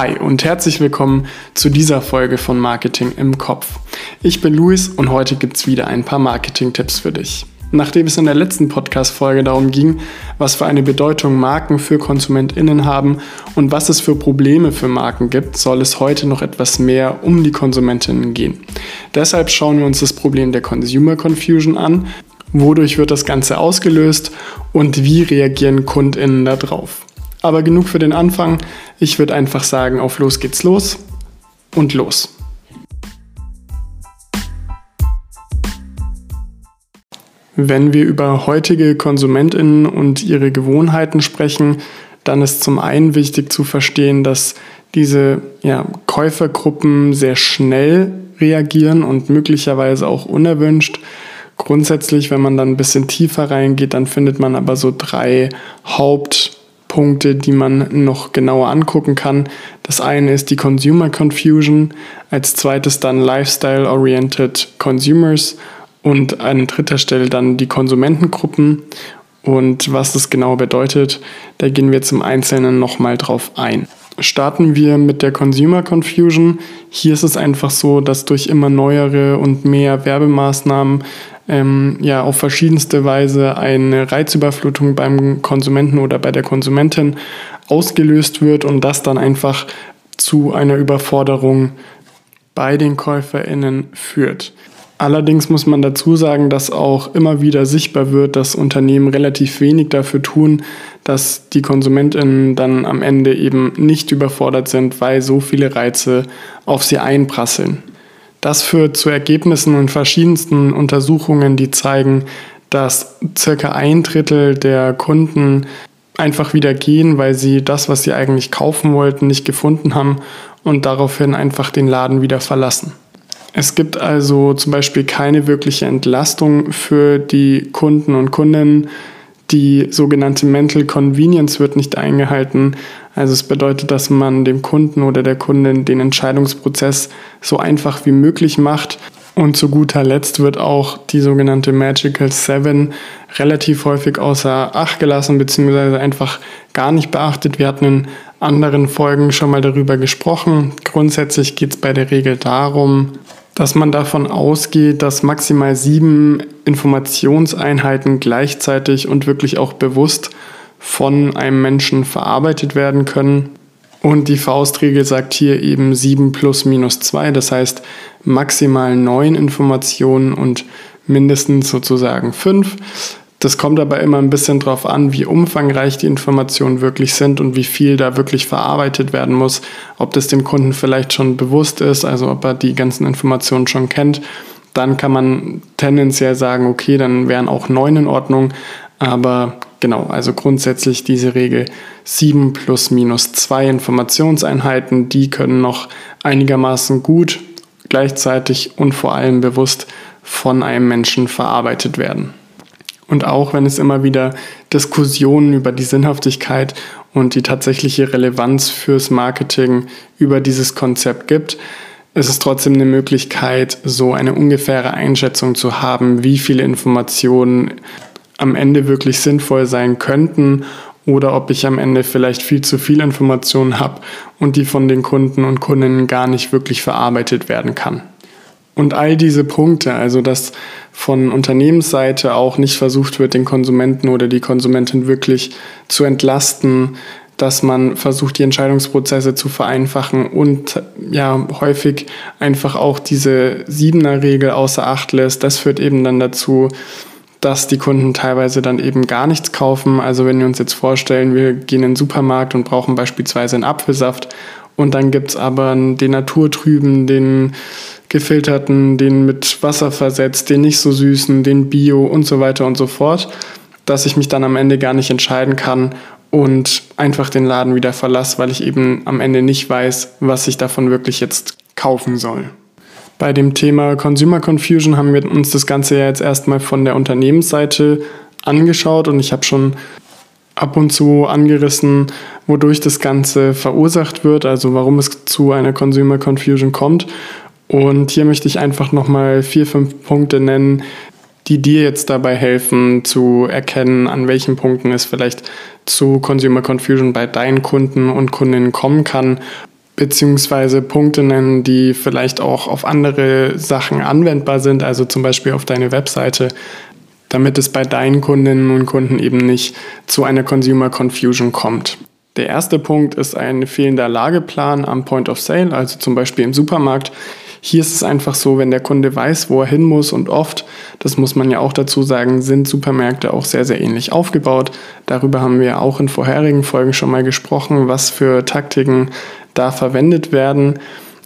Hi und herzlich willkommen zu dieser Folge von Marketing im Kopf. Ich bin Luis und heute gibt es wieder ein paar Marketing-Tipps für dich. Nachdem es in der letzten Podcast-Folge darum ging, was für eine Bedeutung Marken für KonsumentInnen haben und was es für Probleme für Marken gibt, soll es heute noch etwas mehr um die KonsumentInnen gehen. Deshalb schauen wir uns das Problem der Consumer Confusion an, wodurch wird das Ganze ausgelöst und wie reagieren KundInnen darauf. Aber genug für den Anfang. Ich würde einfach sagen, auf los geht's los und los. Wenn wir über heutige Konsumentinnen und ihre Gewohnheiten sprechen, dann ist zum einen wichtig zu verstehen, dass diese ja, Käufergruppen sehr schnell reagieren und möglicherweise auch unerwünscht. Grundsätzlich, wenn man dann ein bisschen tiefer reingeht, dann findet man aber so drei Haupt Punkte, die man noch genauer angucken kann. Das eine ist die Consumer Confusion, als zweites dann Lifestyle-Oriented Consumers und an dritter Stelle dann die Konsumentengruppen. Und was das genau bedeutet, da gehen wir zum Einzelnen nochmal drauf ein. Starten wir mit der Consumer Confusion. Hier ist es einfach so, dass durch immer neuere und mehr Werbemaßnahmen ähm, ja auf verschiedenste Weise eine Reizüberflutung beim Konsumenten oder bei der Konsumentin ausgelöst wird und das dann einfach zu einer Überforderung bei den KäuferInnen führt. Allerdings muss man dazu sagen, dass auch immer wieder sichtbar wird, dass Unternehmen relativ wenig dafür tun, dass die KonsumentInnen dann am Ende eben nicht überfordert sind, weil so viele Reize auf sie einprasseln. Das führt zu Ergebnissen in verschiedensten Untersuchungen, die zeigen, dass circa ein Drittel der Kunden einfach wieder gehen, weil sie das, was sie eigentlich kaufen wollten, nicht gefunden haben und daraufhin einfach den Laden wieder verlassen. Es gibt also zum Beispiel keine wirkliche Entlastung für die Kunden und Kundinnen. Die sogenannte Mental Convenience wird nicht eingehalten. Also es bedeutet, dass man dem Kunden oder der Kundin den Entscheidungsprozess so einfach wie möglich macht. Und zu guter Letzt wird auch die sogenannte Magical Seven relativ häufig außer Acht gelassen, beziehungsweise einfach gar nicht beachtet. Wir hatten in anderen Folgen schon mal darüber gesprochen. Grundsätzlich geht es bei der Regel darum, dass man davon ausgeht, dass maximal sieben Informationseinheiten gleichzeitig und wirklich auch bewusst von einem Menschen verarbeitet werden können. Und die Faustregel sagt hier eben 7 plus minus 2, das heißt maximal 9 Informationen und mindestens sozusagen 5. Das kommt aber immer ein bisschen darauf an, wie umfangreich die Informationen wirklich sind und wie viel da wirklich verarbeitet werden muss. Ob das dem Kunden vielleicht schon bewusst ist, also ob er die ganzen Informationen schon kennt. Dann kann man tendenziell sagen, okay, dann wären auch 9 in Ordnung. Aber Genau, also grundsätzlich diese Regel 7 plus minus 2 Informationseinheiten, die können noch einigermaßen gut, gleichzeitig und vor allem bewusst von einem Menschen verarbeitet werden. Und auch wenn es immer wieder Diskussionen über die Sinnhaftigkeit und die tatsächliche Relevanz fürs Marketing über dieses Konzept gibt, ist es trotzdem eine Möglichkeit, so eine ungefähre Einschätzung zu haben, wie viele Informationen am Ende wirklich sinnvoll sein könnten oder ob ich am Ende vielleicht viel zu viel Informationen habe und die von den Kunden und Kundinnen gar nicht wirklich verarbeitet werden kann. Und all diese Punkte, also dass von Unternehmensseite auch nicht versucht wird, den Konsumenten oder die Konsumentin wirklich zu entlasten, dass man versucht, die Entscheidungsprozesse zu vereinfachen und ja häufig einfach auch diese Siebener-Regel außer Acht lässt. Das führt eben dann dazu, dass die Kunden teilweise dann eben gar nichts kaufen. Also wenn wir uns jetzt vorstellen, wir gehen in den Supermarkt und brauchen beispielsweise einen Apfelsaft und dann gibt es aber den naturtrüben, den gefilterten, den mit Wasser versetzt, den nicht so süßen, den Bio und so weiter und so fort, dass ich mich dann am Ende gar nicht entscheiden kann und einfach den Laden wieder verlasse, weil ich eben am Ende nicht weiß, was ich davon wirklich jetzt kaufen soll. Bei dem Thema Consumer Confusion haben wir uns das Ganze ja jetzt erstmal von der Unternehmensseite angeschaut und ich habe schon ab und zu angerissen, wodurch das Ganze verursacht wird, also warum es zu einer Consumer Confusion kommt. Und hier möchte ich einfach nochmal vier, fünf Punkte nennen, die dir jetzt dabei helfen zu erkennen, an welchen Punkten es vielleicht zu Consumer Confusion bei deinen Kunden und Kundinnen kommen kann beziehungsweise Punkte nennen, die vielleicht auch auf andere Sachen anwendbar sind, also zum Beispiel auf deine Webseite, damit es bei deinen Kundinnen und Kunden eben nicht zu einer Consumer Confusion kommt. Der erste Punkt ist ein fehlender Lageplan am Point of Sale, also zum Beispiel im Supermarkt. Hier ist es einfach so, wenn der Kunde weiß, wo er hin muss und oft, das muss man ja auch dazu sagen, sind Supermärkte auch sehr, sehr ähnlich aufgebaut. Darüber haben wir auch in vorherigen Folgen schon mal gesprochen, was für Taktiken da verwendet werden.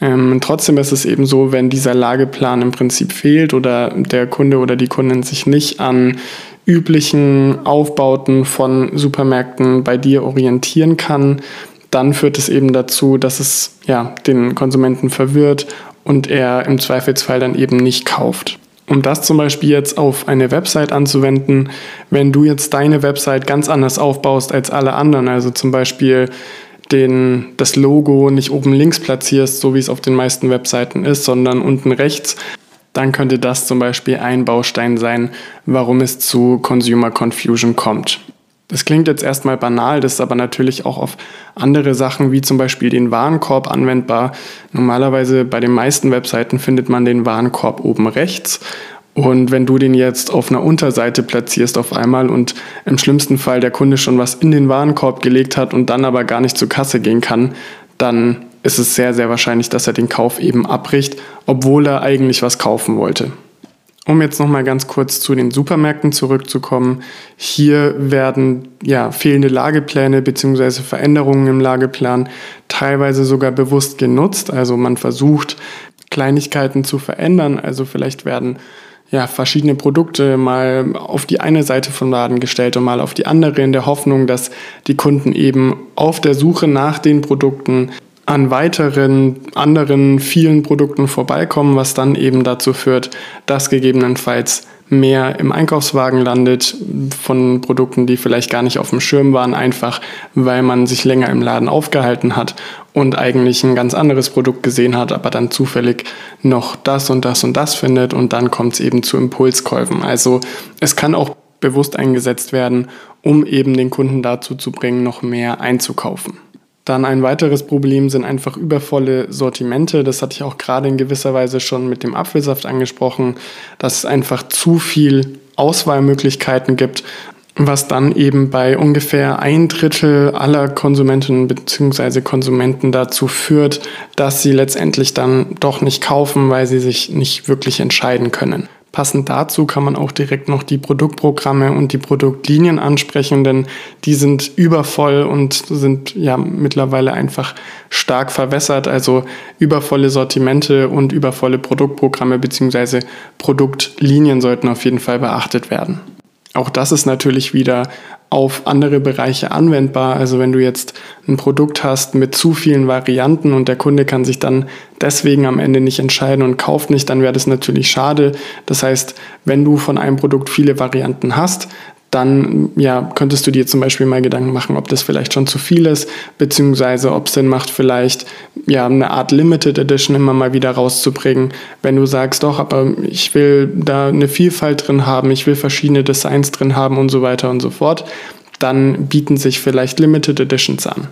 Ähm, trotzdem ist es eben so, wenn dieser Lageplan im Prinzip fehlt oder der Kunde oder die Kundin sich nicht an üblichen Aufbauten von Supermärkten bei dir orientieren kann, dann führt es eben dazu, dass es ja, den Konsumenten verwirrt und er im Zweifelsfall dann eben nicht kauft. Um das zum Beispiel jetzt auf eine Website anzuwenden, wenn du jetzt deine Website ganz anders aufbaust als alle anderen, also zum Beispiel den, das Logo nicht oben links platzierst, so wie es auf den meisten Webseiten ist, sondern unten rechts, dann könnte das zum Beispiel ein Baustein sein, warum es zu Consumer Confusion kommt. Das klingt jetzt erstmal banal, das ist aber natürlich auch auf andere Sachen wie zum Beispiel den Warenkorb anwendbar. Normalerweise bei den meisten Webseiten findet man den Warenkorb oben rechts. Und wenn du den jetzt auf einer Unterseite platzierst auf einmal und im schlimmsten Fall der Kunde schon was in den Warenkorb gelegt hat und dann aber gar nicht zur Kasse gehen kann, dann ist es sehr, sehr wahrscheinlich, dass er den Kauf eben abbricht, obwohl er eigentlich was kaufen wollte. Um jetzt nochmal ganz kurz zu den Supermärkten zurückzukommen. Hier werden ja fehlende Lagepläne bzw. Veränderungen im Lageplan teilweise sogar bewusst genutzt. Also man versucht Kleinigkeiten zu verändern. Also vielleicht werden ja, verschiedene Produkte mal auf die eine Seite vom Laden gestellt und mal auf die andere in der Hoffnung, dass die Kunden eben auf der Suche nach den Produkten an weiteren anderen vielen Produkten vorbeikommen, was dann eben dazu führt, dass gegebenenfalls mehr im Einkaufswagen landet von Produkten, die vielleicht gar nicht auf dem Schirm waren, einfach weil man sich länger im Laden aufgehalten hat und eigentlich ein ganz anderes Produkt gesehen hat, aber dann zufällig noch das und das und das findet und dann kommt es eben zu Impulskäufen. Also es kann auch bewusst eingesetzt werden, um eben den Kunden dazu zu bringen, noch mehr einzukaufen. Dann ein weiteres Problem sind einfach übervolle Sortimente. Das hatte ich auch gerade in gewisser Weise schon mit dem Apfelsaft angesprochen, dass es einfach zu viel Auswahlmöglichkeiten gibt, was dann eben bei ungefähr ein Drittel aller Konsumentinnen bzw. Konsumenten dazu führt, dass sie letztendlich dann doch nicht kaufen, weil sie sich nicht wirklich entscheiden können. Passend dazu kann man auch direkt noch die Produktprogramme und die Produktlinien ansprechen, denn die sind übervoll und sind ja mittlerweile einfach stark verwässert. Also übervolle Sortimente und übervolle Produktprogramme bzw. Produktlinien sollten auf jeden Fall beachtet werden. Auch das ist natürlich wieder auf andere Bereiche anwendbar. Also wenn du jetzt ein Produkt hast mit zu vielen Varianten und der Kunde kann sich dann deswegen am Ende nicht entscheiden und kauft nicht, dann wäre das natürlich schade. Das heißt, wenn du von einem Produkt viele Varianten hast, dann ja, könntest du dir zum Beispiel mal Gedanken machen, ob das vielleicht schon zu viel ist, beziehungsweise ob es Sinn macht, vielleicht ja, eine Art Limited Edition immer mal wieder rauszubringen. Wenn du sagst, doch, aber ich will da eine Vielfalt drin haben, ich will verschiedene Designs drin haben und so weiter und so fort, dann bieten sich vielleicht Limited Editions an.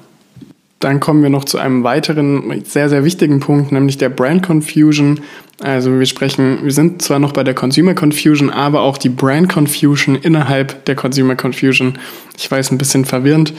Dann kommen wir noch zu einem weiteren sehr, sehr wichtigen Punkt, nämlich der Brand Confusion. Also wir sprechen, wir sind zwar noch bei der Consumer Confusion, aber auch die Brand Confusion innerhalb der Consumer Confusion, ich weiß ein bisschen verwirrend,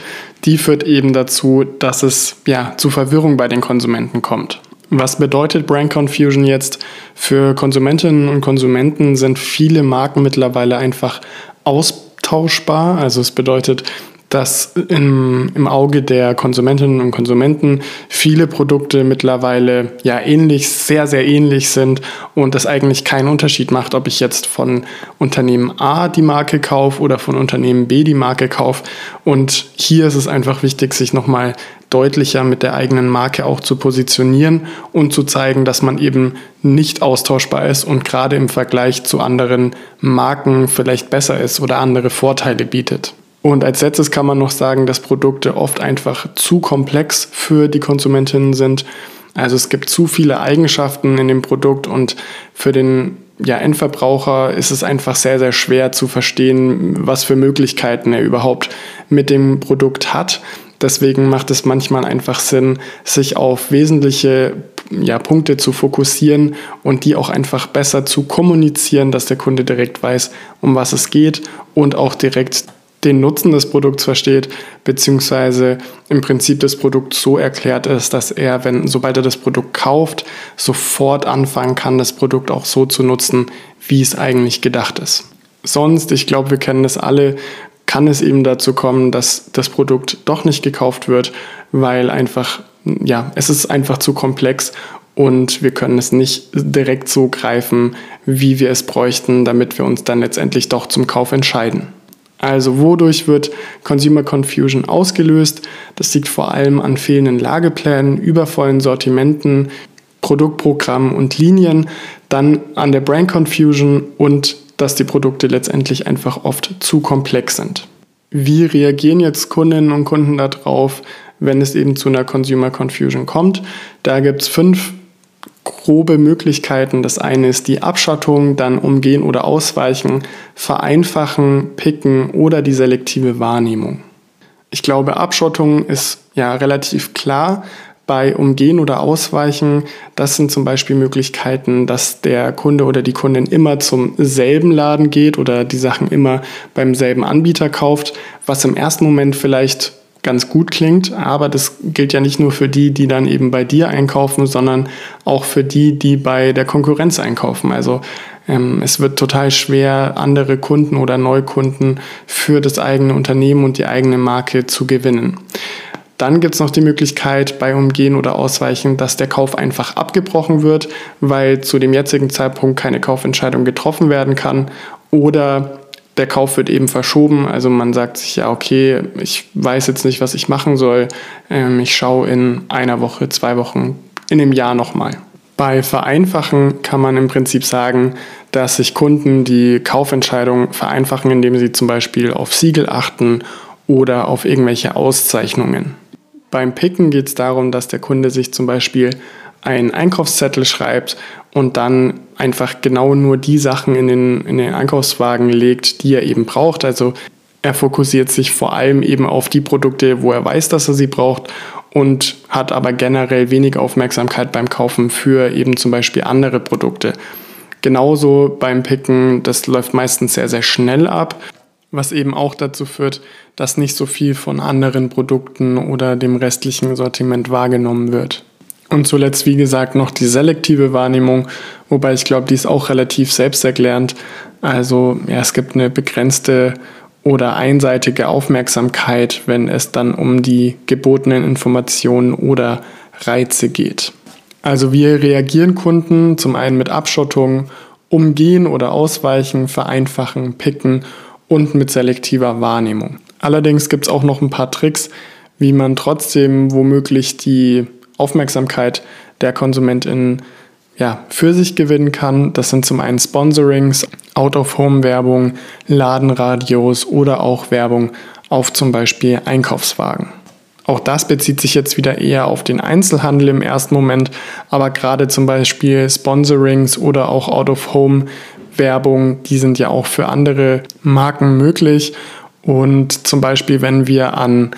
die führt eben dazu, dass es ja zu Verwirrung bei den Konsumenten kommt. Was bedeutet Brand Confusion jetzt? Für Konsumentinnen und Konsumenten sind viele Marken mittlerweile einfach austauschbar. Also es bedeutet, dass im, im Auge der Konsumentinnen und Konsumenten viele Produkte mittlerweile ja ähnlich, sehr, sehr ähnlich sind und es eigentlich keinen Unterschied macht, ob ich jetzt von Unternehmen A die Marke kaufe oder von Unternehmen B die Marke kaufe. Und hier ist es einfach wichtig, sich nochmal deutlicher mit der eigenen Marke auch zu positionieren und zu zeigen, dass man eben nicht austauschbar ist und gerade im Vergleich zu anderen Marken vielleicht besser ist oder andere Vorteile bietet. Und als letztes kann man noch sagen, dass Produkte oft einfach zu komplex für die Konsumentinnen sind. Also es gibt zu viele Eigenschaften in dem Produkt und für den ja, Endverbraucher ist es einfach sehr, sehr schwer zu verstehen, was für Möglichkeiten er überhaupt mit dem Produkt hat. Deswegen macht es manchmal einfach Sinn, sich auf wesentliche ja, Punkte zu fokussieren und die auch einfach besser zu kommunizieren, dass der Kunde direkt weiß, um was es geht und auch direkt den Nutzen des Produkts versteht, beziehungsweise im Prinzip das Produkt so erklärt ist, dass er, wenn, sobald er das Produkt kauft, sofort anfangen kann, das Produkt auch so zu nutzen, wie es eigentlich gedacht ist. Sonst, ich glaube, wir kennen das alle, kann es eben dazu kommen, dass das Produkt doch nicht gekauft wird, weil einfach, ja, es ist einfach zu komplex und wir können es nicht direkt so greifen, wie wir es bräuchten, damit wir uns dann letztendlich doch zum Kauf entscheiden. Also wodurch wird Consumer Confusion ausgelöst? Das liegt vor allem an fehlenden Lageplänen, übervollen Sortimenten, Produktprogrammen und Linien, dann an der Brand Confusion und dass die Produkte letztendlich einfach oft zu komplex sind. Wie reagieren jetzt Kundinnen und Kunden darauf, wenn es eben zu einer Consumer Confusion kommt? Da gibt es fünf grobe Möglichkeiten. Das eine ist die Abschottung, dann umgehen oder ausweichen, vereinfachen, picken oder die selektive Wahrnehmung. Ich glaube, Abschottung ist ja relativ klar. Bei Umgehen oder Ausweichen, das sind zum Beispiel Möglichkeiten, dass der Kunde oder die Kundin immer zum selben Laden geht oder die Sachen immer beim selben Anbieter kauft, was im ersten Moment vielleicht ganz gut klingt, aber das gilt ja nicht nur für die, die dann eben bei dir einkaufen, sondern auch für die, die bei der Konkurrenz einkaufen. Also ähm, es wird total schwer, andere Kunden oder Neukunden für das eigene Unternehmen und die eigene Marke zu gewinnen. Dann gibt es noch die Möglichkeit bei Umgehen oder Ausweichen, dass der Kauf einfach abgebrochen wird, weil zu dem jetzigen Zeitpunkt keine Kaufentscheidung getroffen werden kann oder der Kauf wird eben verschoben. Also man sagt sich ja, okay, ich weiß jetzt nicht, was ich machen soll. Ähm, ich schaue in einer Woche, zwei Wochen, in einem Jahr nochmal. Bei Vereinfachen kann man im Prinzip sagen, dass sich Kunden die Kaufentscheidung vereinfachen, indem sie zum Beispiel auf Siegel achten oder auf irgendwelche Auszeichnungen. Beim Picken geht es darum, dass der Kunde sich zum Beispiel einen Einkaufszettel schreibt und dann einfach genau nur die Sachen in den, in den Einkaufswagen legt, die er eben braucht. Also er fokussiert sich vor allem eben auf die Produkte, wo er weiß, dass er sie braucht und hat aber generell wenig Aufmerksamkeit beim Kaufen für eben zum Beispiel andere Produkte. Genauso beim Picken, das läuft meistens sehr, sehr schnell ab, was eben auch dazu führt, dass nicht so viel von anderen Produkten oder dem restlichen Sortiment wahrgenommen wird. Und zuletzt, wie gesagt, noch die selektive Wahrnehmung, wobei ich glaube, die ist auch relativ selbsterklärend. Also ja, es gibt eine begrenzte oder einseitige Aufmerksamkeit, wenn es dann um die gebotenen Informationen oder Reize geht. Also wir reagieren Kunden zum einen mit Abschottung, Umgehen oder Ausweichen, Vereinfachen, Picken und mit selektiver Wahrnehmung. Allerdings gibt es auch noch ein paar Tricks, wie man trotzdem womöglich die Aufmerksamkeit der KonsumentInnen ja, für sich gewinnen kann. Das sind zum einen Sponsorings, Out-of-Home-Werbung, Ladenradios oder auch Werbung auf zum Beispiel Einkaufswagen. Auch das bezieht sich jetzt wieder eher auf den Einzelhandel im ersten Moment, aber gerade zum Beispiel Sponsorings oder auch Out-of-Home-Werbung, die sind ja auch für andere Marken möglich. Und zum Beispiel, wenn wir an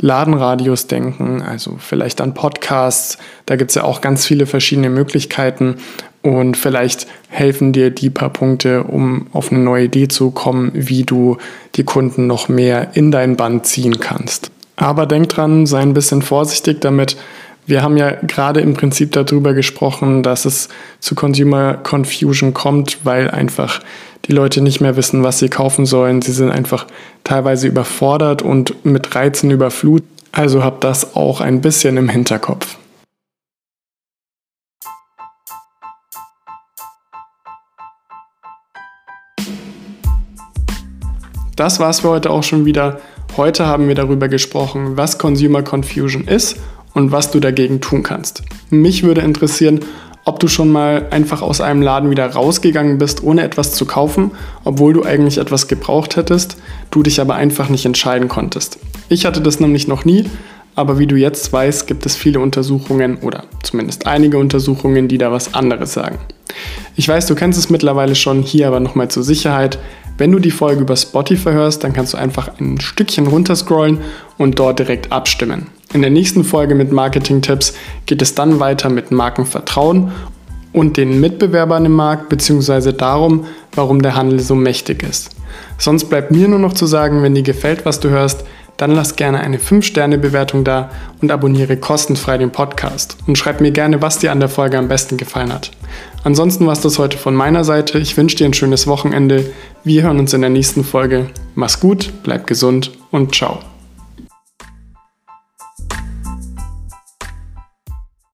Ladenradios denken, also vielleicht an Podcasts. Da gibt es ja auch ganz viele verschiedene Möglichkeiten und vielleicht helfen dir die paar Punkte, um auf eine neue Idee zu kommen, wie du die Kunden noch mehr in dein Band ziehen kannst. Aber denk dran, sei ein bisschen vorsichtig damit. Wir haben ja gerade im Prinzip darüber gesprochen, dass es zu Consumer Confusion kommt, weil einfach die Leute nicht mehr wissen, was sie kaufen sollen. Sie sind einfach teilweise überfordert und mit Reizen überflutet. Also habt das auch ein bisschen im Hinterkopf. Das war's für heute auch schon wieder. Heute haben wir darüber gesprochen, was Consumer Confusion ist und was du dagegen tun kannst. Mich würde interessieren, ob du schon mal einfach aus einem Laden wieder rausgegangen bist, ohne etwas zu kaufen, obwohl du eigentlich etwas gebraucht hättest, du dich aber einfach nicht entscheiden konntest. Ich hatte das nämlich noch nie, aber wie du jetzt weißt, gibt es viele Untersuchungen oder zumindest einige Untersuchungen, die da was anderes sagen. Ich weiß, du kennst es mittlerweile schon, hier aber nochmal zur Sicherheit. Wenn du die Folge über Spotify hörst, dann kannst du einfach ein Stückchen runterscrollen und dort direkt abstimmen. In der nächsten Folge mit Marketing-Tipps geht es dann weiter mit Markenvertrauen und den Mitbewerbern im Markt bzw. darum, warum der Handel so mächtig ist. Sonst bleibt mir nur noch zu sagen, wenn dir gefällt, was du hörst, dann lass gerne eine 5-Sterne-Bewertung da und abonniere kostenfrei den Podcast. Und schreib mir gerne, was dir an der Folge am besten gefallen hat. Ansonsten war es das heute von meiner Seite. Ich wünsche dir ein schönes Wochenende. Wir hören uns in der nächsten Folge. Mach's gut, bleib gesund und ciao.